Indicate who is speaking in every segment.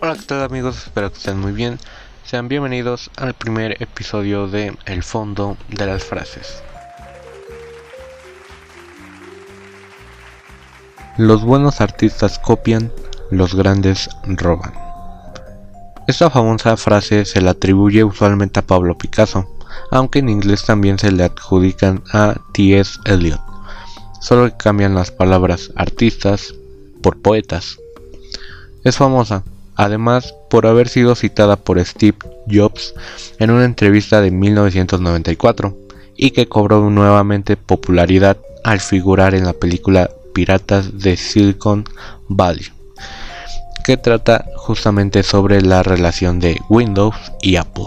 Speaker 1: Hola, ¿qué tal amigos? Espero que estén muy bien. Sean bienvenidos al primer episodio de El fondo de las frases. Los buenos artistas copian, los grandes roban. Esta famosa frase se la atribuye usualmente a Pablo Picasso, aunque en inglés también se le adjudican a T.S. Eliot, solo que cambian las palabras artistas por poetas. Es famosa, además por haber sido citada por Steve Jobs en una entrevista de 1994 y que cobró nuevamente popularidad al figurar en la película Piratas de Silicon Valley, que trata justamente sobre la relación de Windows y Apple.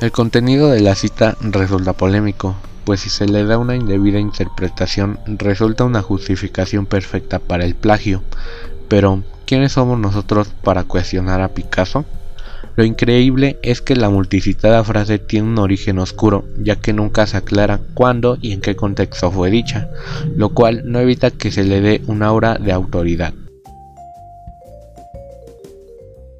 Speaker 1: El contenido de la cita resulta polémico, pues si se le da una indebida interpretación resulta una justificación perfecta para el plagio. Pero, ¿quiénes somos nosotros para cuestionar a Picasso? Lo increíble es que la multicitada frase tiene un origen oscuro, ya que nunca se aclara cuándo y en qué contexto fue dicha, lo cual no evita que se le dé un aura de autoridad.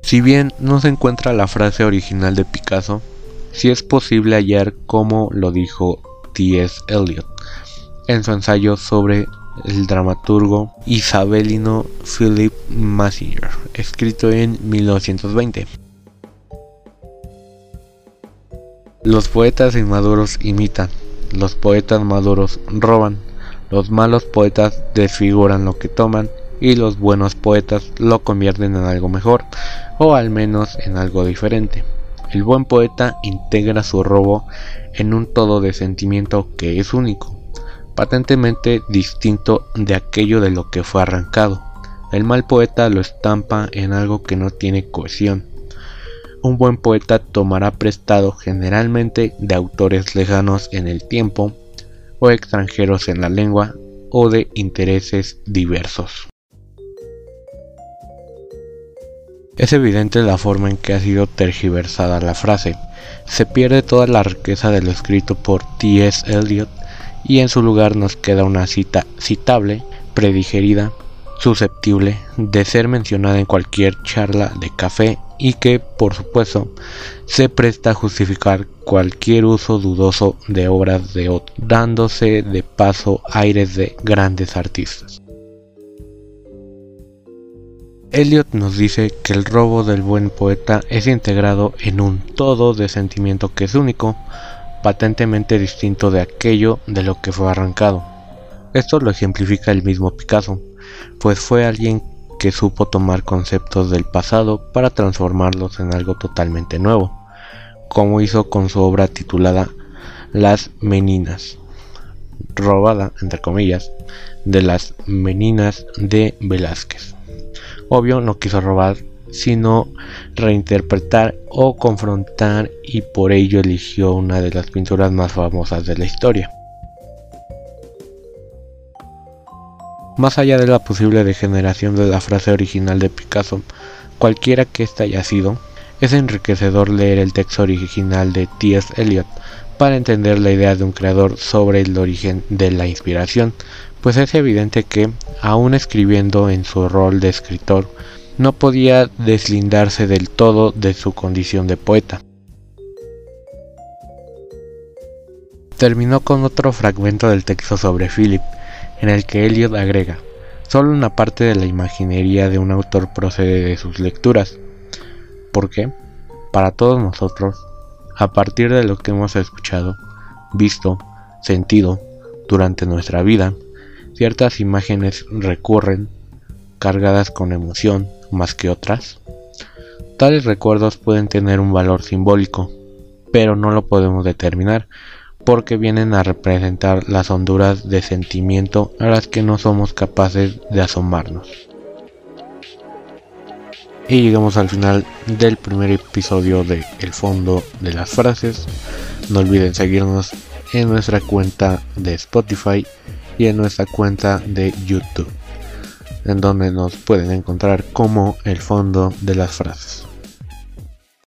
Speaker 1: Si bien no se encuentra la frase original de Picasso, sí es posible hallar cómo lo dijo T.S. Eliot en su ensayo sobre el dramaturgo isabelino Philip Massinger, escrito en 1920. Los poetas inmaduros imitan, los poetas maduros roban, los malos poetas desfiguran lo que toman y los buenos poetas lo convierten en algo mejor o al menos en algo diferente. El buen poeta integra su robo en un todo de sentimiento que es único, patentemente distinto de aquello de lo que fue arrancado. El mal poeta lo estampa en algo que no tiene cohesión. Un buen poeta tomará prestado generalmente de autores lejanos en el tiempo o extranjeros en la lengua o de intereses diversos. Es evidente la forma en que ha sido tergiversada la frase. Se pierde toda la riqueza de lo escrito por T.S. Eliot y en su lugar nos queda una cita citable, predigerida, susceptible de ser mencionada en cualquier charla de café y que, por supuesto, se presta a justificar cualquier uso dudoso de obras de otro, dándose de paso aires de grandes artistas. Eliot nos dice que el robo del buen poeta es integrado en un todo de sentimiento que es único, patentemente distinto de aquello de lo que fue arrancado. Esto lo ejemplifica el mismo Picasso, pues fue alguien que supo tomar conceptos del pasado para transformarlos en algo totalmente nuevo, como hizo con su obra titulada Las Meninas, robada, entre comillas, de las Meninas de Velázquez. Obvio no quiso robar, sino reinterpretar o confrontar y por ello eligió una de las pinturas más famosas de la historia. Más allá de la posible degeneración de la frase original de Picasso, cualquiera que ésta haya sido, es enriquecedor leer el texto original de T.S. Eliot para entender la idea de un creador sobre el origen de la inspiración, pues es evidente que, aún escribiendo en su rol de escritor, no podía deslindarse del todo de su condición de poeta. Terminó con otro fragmento del texto sobre Philip, en el que Eliot agrega, solo una parte de la imaginería de un autor procede de sus lecturas. ¿Por qué? Para todos nosotros, a partir de lo que hemos escuchado, visto, sentido durante nuestra vida, Ciertas imágenes recurren, cargadas con emoción más que otras. Tales recuerdos pueden tener un valor simbólico, pero no lo podemos determinar porque vienen a representar las honduras de sentimiento a las que no somos capaces de asomarnos. Y llegamos al final del primer episodio de El fondo de las frases. No olviden seguirnos en nuestra cuenta de Spotify y en nuestra cuenta de YouTube, en donde nos pueden encontrar como el fondo de las frases.